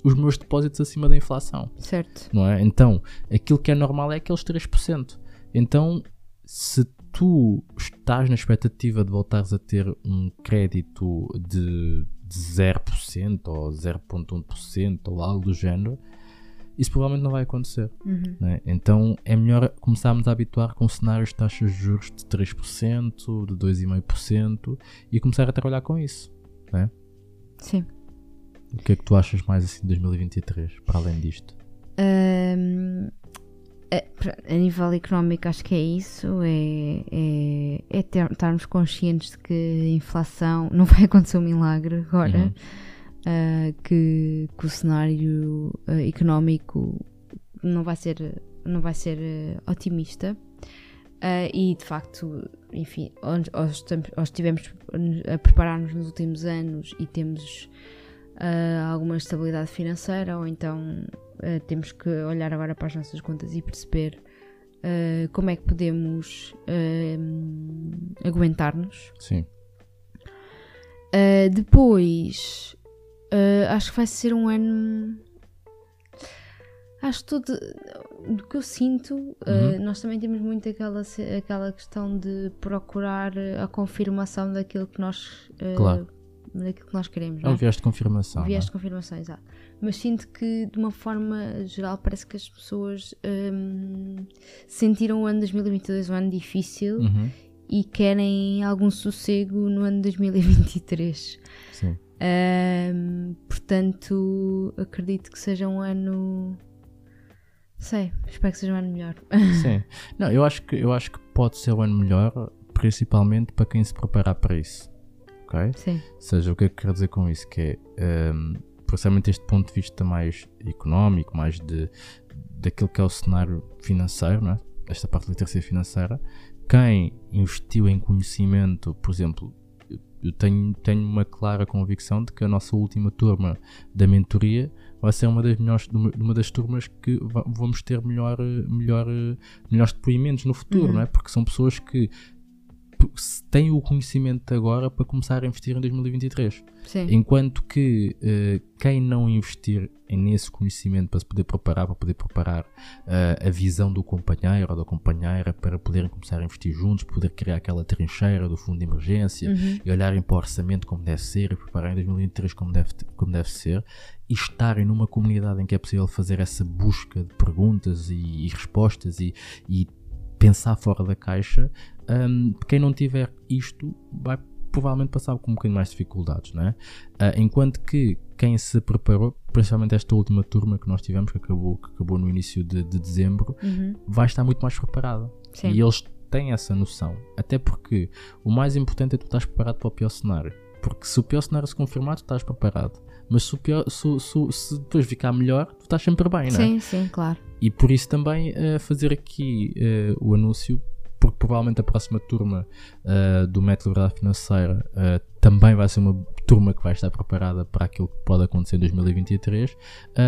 B: os meus depósitos acima da inflação.
A: Certo.
B: Não é? Então, aquilo que é normal é aqueles 3%. Então, se tu estás na expectativa de voltares a ter um crédito de, de 0% ou 0,1% ou algo do género, isso provavelmente não vai acontecer.
A: Uhum.
B: É? Então é melhor começarmos a habituar com cenários de taxas de juros de 3%, de 2,5% e começar a trabalhar com isso. É?
A: Sim.
B: O que é que tu achas mais assim de 2023, para além disto?
A: Um, a, a, nível económico, acho que é isso: é, é, é ter, estarmos conscientes de que a inflação não vai acontecer um milagre agora, uhum. uh, que, que, o cenário uh, económico não vai ser, não vai ser uh, otimista. e de facto, enfim, onde estivemos a preparar-nos nos últimos anos e temos uh, alguma estabilidade financeira ou então uh, temos que olhar agora para as nossas contas e perceber uh, como é que podemos aguentar-nos.
B: Sim.
A: depois, acho que vai ser um ano. Acho que tudo do que eu sinto, uhum. nós também temos muito aquela, aquela questão de procurar a confirmação daquilo que nós
B: claro
A: daquilo que nós queremos.
B: É um viés de confirmação. Um
A: viés
B: é?
A: de confirmação, exato. Mas sinto que, de uma forma geral, parece que as pessoas hum, sentiram o ano 2022 um ano difícil
B: uhum.
A: e querem algum sossego no ano 2023.
B: Sim.
A: Hum, portanto, acredito que seja um ano. Sei, espero que seja um ano melhor.
B: Sim. Não, eu acho que, eu acho que pode ser um ano melhor, principalmente para quem se preparar para isso ok?
A: Sim.
B: Ou seja, o que é que quero dizer com isso? Que é, um, precisamente este ponto de vista mais económico, mais de, daquilo que é o cenário financeiro, não é? esta parte da literacia financeira, quem investiu em conhecimento, por exemplo, eu tenho, tenho uma clara convicção de que a nossa última turma da mentoria vai ser uma das, melhores, uma das turmas que vamos ter melhor, melhor, melhores depoimentos no futuro, uhum. não é? porque são pessoas que têm o conhecimento agora para começar a investir em 2023.
A: Sim.
B: Enquanto que uh, quem não investir nesse conhecimento para se poder preparar, para poder preparar uh, a visão do companheiro ou da companheira para poderem começar a investir juntos, poder criar aquela trincheira do fundo de emergência
A: uhum.
B: e olharem para o orçamento como deve ser e preparar em 2023 como deve, como deve ser e estarem numa comunidade em que é possível fazer essa busca de perguntas e, e respostas e, e pensar fora da caixa, um, quem não tiver isto vai provavelmente passar com um bocadinho mais dificuldades, não é? Uh, enquanto que quem se preparou, principalmente esta última turma que nós tivemos, que acabou, que acabou no início de, de dezembro,
A: uhum.
B: vai estar muito mais preparada.
A: Sim.
B: E eles têm essa noção. Até porque o mais importante é tu estás preparado para o pior cenário. Porque se o pior cenário se confirmar, tu estás preparado. Mas se, pior, se, se, se, depois ficar melhor, tu estás sempre bem, não é?
A: Sim, sim, claro.
B: E por isso também uh, fazer aqui uh, o anúncio porque provavelmente a próxima turma uh, do Método Verdade Financeira também vai ser uma turma que vai estar preparada para aquilo que pode acontecer em 2023,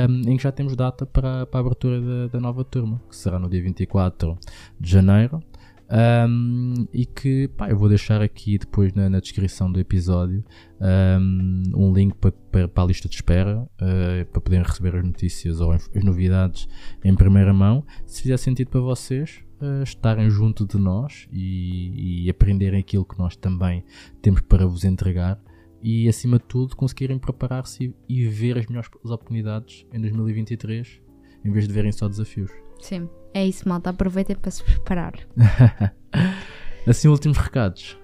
B: um, em que já temos data para, para a abertura da, da, nova turma, que será no dia 24 de janeiro. Um, e que pá, eu vou deixar aqui depois na, na descrição do episódio um, um link para, para, para, a lista de espera uh, para poderem receber as notícias ou as novidades em primeira mão. Se fizer sentido para vocês, uh, estarem junto de nós e, e aprenderem aquilo que nós também temos para vos entregar e acima de tudo conseguirem preparar-se e, e, ver as melhores oportunidades em 2023 em vez de verem só desafios.
A: Sim, é isso, malta. Aproveitem para se preparar.
B: assim, últimos recados.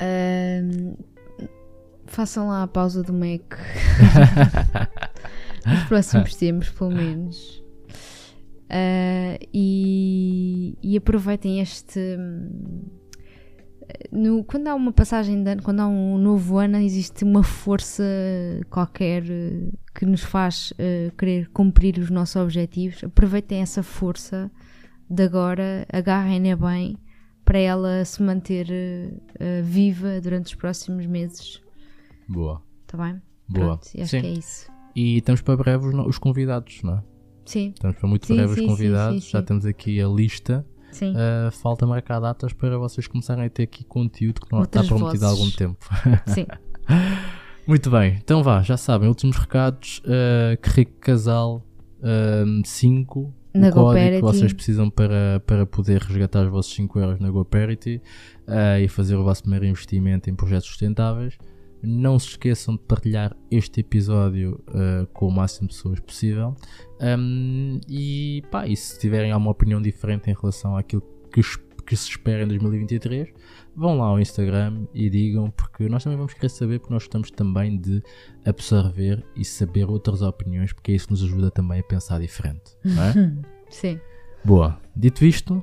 A: Uh, façam lá a pausa do Mac nos próximos tempos, pelo menos. Uh, e, e, aproveitem este. No, quando há uma passagem de ano, quando há um novo ano, existe uma força qualquer que nos faz uh, querer cumprir os nossos objetivos. Aproveitem essa força de agora, agarrem-na bem para ela se manter uh, viva durante os próximos meses.
B: Boa.
A: Está bem?
B: Boa.
A: Pronto, acho Sim. que é isso.
B: E temos para breve os, os convidados, não é?
A: Sim.
B: Estamos para muito breves convidados.
A: Sim,
B: Já temos aqui a lista. Uh, falta marcar datas para vocês começarem a ter aqui conteúdo que não Outras está prometido há algum tempo.
A: Sim.
B: muito bem, então vá, já sabem, últimos recados. Uh, que rico casal 5. Uh,
A: na
B: o código que vocês precisam para, para poder resgatar os vossos 5 euros na GoParity uh, e fazer o vosso primeiro investimento em projetos sustentáveis. Não se esqueçam de partilhar este episódio uh, com o máximo de pessoas possível. Um, e, pá, e se tiverem alguma opinião diferente em relação àquilo que, que se espera em 2023, vão lá ao Instagram e digam, porque nós também vamos querer saber, porque nós estamos também de absorver e saber outras opiniões, porque isso nos ajuda também a pensar diferente. Não é?
A: Sim.
B: Boa. Dito isto,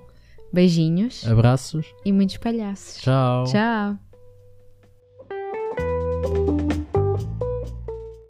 A: beijinhos,
B: abraços
A: e muitos palhaços.
B: Tchau.
A: Tchau.